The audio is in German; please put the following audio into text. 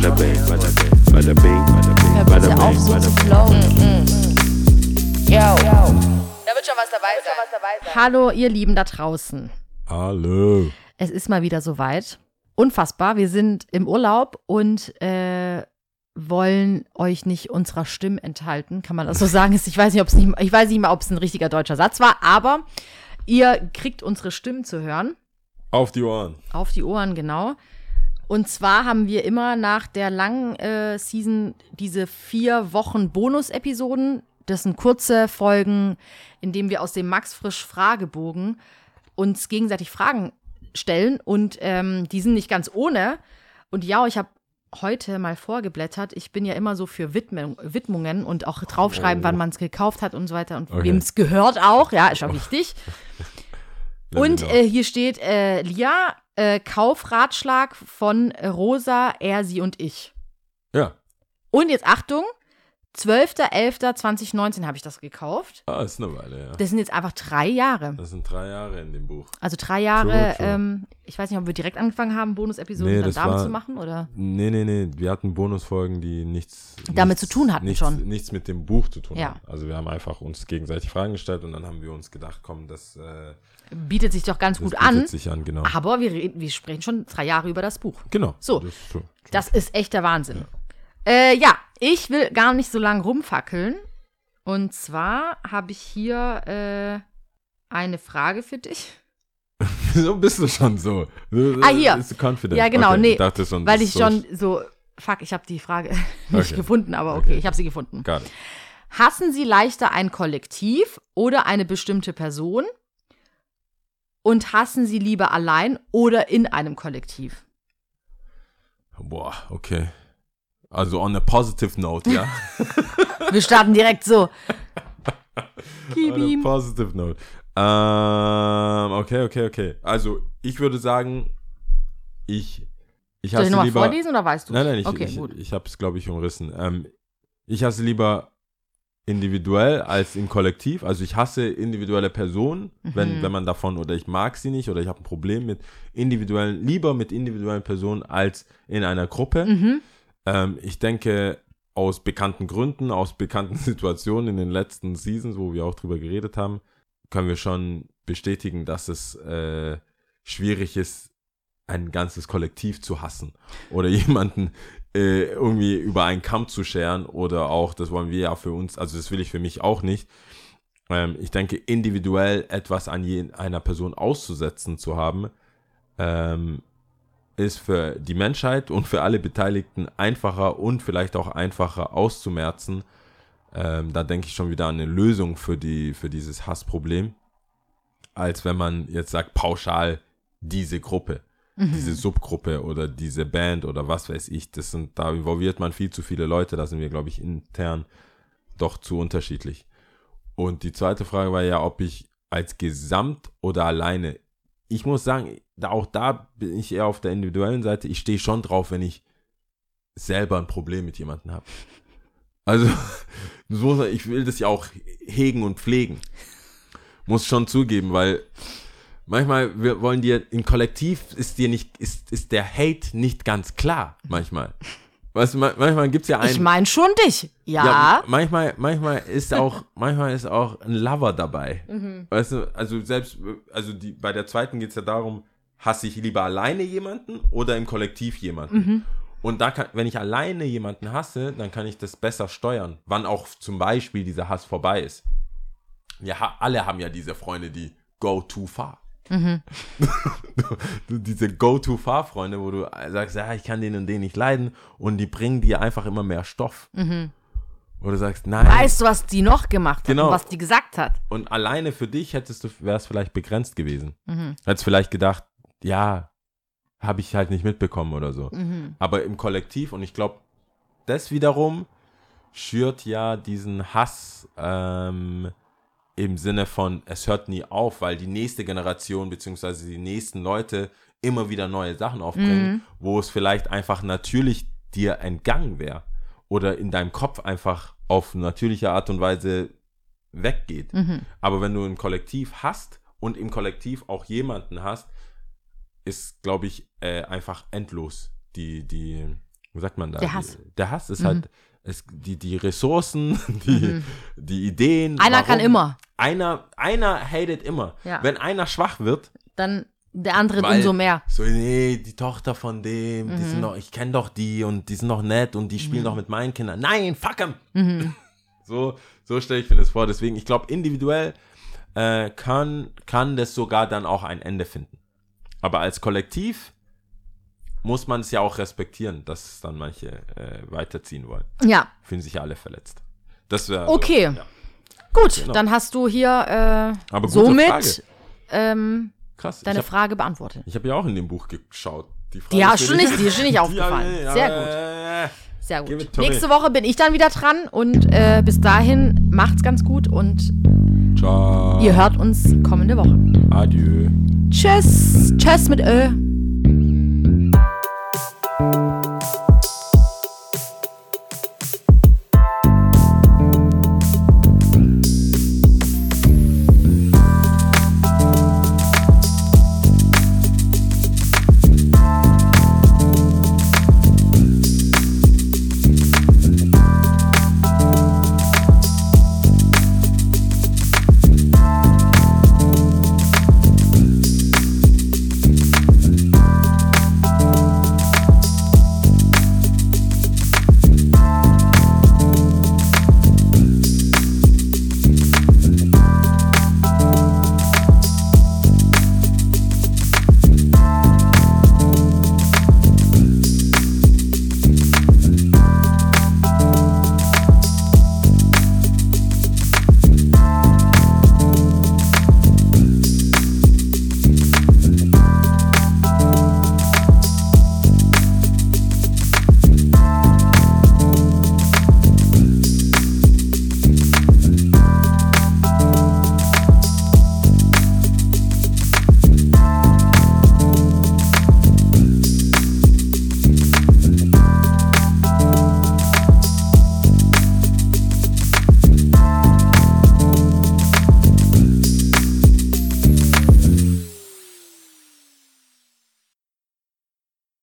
bada bing, bada bing, bada bing, bada bing, bada bitte auf, bing, so bada zu bing. flowen. Yo. Da wird schon was dabei sein. Hallo, ihr Lieben da draußen. Hallo. Es ist mal wieder soweit. Unfassbar. Wir sind im Urlaub und äh, wollen euch nicht unserer Stimmen enthalten. Kann man das so sagen? Ich weiß nicht, ob es nicht, ich weiß nicht mal, ob es ein richtiger deutscher Satz war, aber ihr kriegt unsere Stimmen zu hören. Auf die Ohren. Auf die Ohren, genau. Und zwar haben wir immer nach der langen äh, Season diese vier Wochen Bonus-Episoden. Das sind kurze Folgen, in denen wir aus dem Max Frisch Fragebogen uns gegenseitig Fragen stellen. Und ähm, die sind nicht ganz ohne. Und ja, ich habe heute mal vorgeblättert. Ich bin ja immer so für Widmung, Widmungen und auch draufschreiben, wann man es gekauft hat und so weiter und Okay. wem es gehört auch. Ja, ist auch wichtig. Let Und äh, hier steht äh, Lia, äh, Kaufratschlag von Rosa, er, sie und ich. ja. Und jetzt Achtung, 12.11.2019 habe ich das gekauft. Ah, ist eine Weile, ja. Das sind jetzt einfach drei Jahre. Das sind drei Jahre in dem Buch. Also drei Jahre, True, true. ähm, ich weiß nicht, ob wir direkt angefangen haben, Bonus-Episoden Nee, dann damit war- zu machen, oder? Nee, nee, nee. Wir hatten Bonusfolgen, die nichts. Damit nichts, zu tun hatten nichts, schon. Nichts mit dem Buch zu tun Ja. hatten. Also wir haben einfach uns gegenseitig Fragen gestellt und dann haben wir uns gedacht, komm, das, äh, Bietet sich doch ganz gut bietet an. sich an, genau. Aber wir, wir sprechen schon drei Jahre über das Buch. Genau. So. Das ist true. Das ist echt der Wahnsinn. Äh, ja, ich will gar nicht so lange rumfackeln. Und zwar habe ich hier äh, eine Frage für dich. Wieso bist du schon so? Ah, hier. Bist du confident? Ja, genau, okay. nee, Ich dachte schon, Weil ich schon so, fuck, ich habe die Frage nicht Okay. gefunden, aber okay, Okay. ich habe sie gefunden. Gar nicht. Hassen Sie leichter ein Kollektiv oder eine bestimmte Person? Und hassen Sie lieber allein oder in einem Kollektiv? Boah, okay. Also on a positive note, ja? Wir starten direkt so. Gib On a ihm. positive note. Ähm, okay, okay, okay. Also, ich würde sagen, ich, ich Soll ich nochmal lieber. vorlesen oder weißt du? Nein, nein, ich, Okay, ich, gut. ich habe es, glaube ich, umrissen. Ähm, ich hasse lieber individuell als im Kollektiv. Also ich hasse individuelle Personen, Mhm. wenn, wenn man davon, oder ich mag sie nicht, oder ich habe ein Problem mit individuellen, lieber mit individuellen Personen als in einer Gruppe. Mhm. Ähm, ich denke, aus bekannten Gründen, aus bekannten Situationen in den letzten Seasons, wo wir auch drüber geredet haben, können wir schon bestätigen, dass es äh, schwierig ist, ein ganzes Kollektiv zu hassen oder jemanden äh, irgendwie über einen Kamm zu scheren oder auch, das wollen wir ja für uns, also das will ich für mich auch nicht. Ähm, ich denke, individuell etwas an je, einer Person auszusetzen zu haben, ähm, ist für die Menschheit und für alle Beteiligten einfacher und vielleicht auch einfacher auszumerzen. Ähm, da denke ich schon wieder an eine Lösung für, die, für dieses Hassproblem, als wenn man jetzt sagt, pauschal diese Gruppe, diese Subgruppe oder diese Band oder was weiß ich. Das sind, da involviert man viel zu viele Leute, da sind wir, glaube ich, intern doch zu unterschiedlich. Und die zweite Frage war ja, ob ich als Gesamt oder alleine. Ich muss sagen, da, auch da bin ich eher auf der individuellen Seite. Ich stehe schon drauf, wenn ich selber ein Problem mit jemandem habe. Also, ich will das ja auch hegen und pflegen. Muss schon zugeben, weil manchmal wir wollen dir im Kollektiv ist dir nicht, ist, ist der Hate nicht ganz klar, manchmal. Weißt du, ma- manchmal gibt es ja einen. Ich meine schon dich. Ja. Ja, manchmal, manchmal ist auch, manchmal ist auch ein Lover dabei. Mhm. Weißt du, also selbst, also die, bei der zweiten geht es ja darum, hasse ich lieber alleine jemanden oder im Kollektiv jemanden. Mhm. Und da kann, wenn ich alleine jemanden hasse, dann kann ich das besser steuern, wann auch zum Beispiel dieser Hass vorbei ist. Ja, alle haben ja diese Freunde, die go too far. Mhm. Diese Go-to-Far-Freunde, wo du sagst, ja, ich kann den und den nicht leiden und die bringen dir einfach immer mehr Stoff. Wo du sagst, nein. Mhm. Weißt du, was die noch gemacht hat Genau. und was die gesagt hat? Und alleine für dich hättest du, wäre es vielleicht begrenzt gewesen. Mhm. Hättest vielleicht gedacht, ja, habe ich halt nicht mitbekommen oder so. Mhm. Aber im Kollektiv, und ich glaube, das wiederum schürt ja diesen Hass ähm, im Sinne von, es hört nie auf, weil die nächste Generation beziehungsweise die nächsten Leute immer wieder neue Sachen aufbringen, wo es vielleicht einfach natürlich dir entgangen wäre oder in deinem Kopf einfach auf natürliche Art und Weise weggeht. Aber wenn du ein Kollektiv hast und im Kollektiv auch jemanden hast, ist, glaube ich, äh, einfach endlos die, die, wie sagt man da? Der Hass. Die, der Hass ist halt, es, die, die Ressourcen, die, die Ideen. Mhm. Einer kann immer. Einer, einer hatet immer. Ja. Wenn einer schwach wird, Dann der andere weil, umso mehr. So, nee, die Tochter von dem, die Mhm. sind doch, ich kenne doch die und die sind doch nett und die spielen doch mit meinen Kindern. Nein, fuck 'em. So, so stelle ich mir das vor. Deswegen, ich glaube, individuell äh, kann, kann das sogar dann auch ein Ende finden. Aber als Kollektiv muss man es ja auch respektieren, dass dann manche äh, weiterziehen wollen. Ja, Fühlen sich ja alle verletzt. Das wäre Okay. So, ja. gut, Genau. dann hast du hier äh, somit Frage. ähm, Krass. deine ich habe Frage beantwortet. hab ja auch in dem Buch geschaut. Die Frage Die hast ist du nicht, die ist dir nicht aufgefallen. Ja, Sehr gut. Sehr gut. Nächste Woche bin ich dann wieder dran und äh, bis dahin macht's ganz gut und Ciao. ihr hört uns kommende Woche. Adieu. Tschüss. Tschüss mit Ö.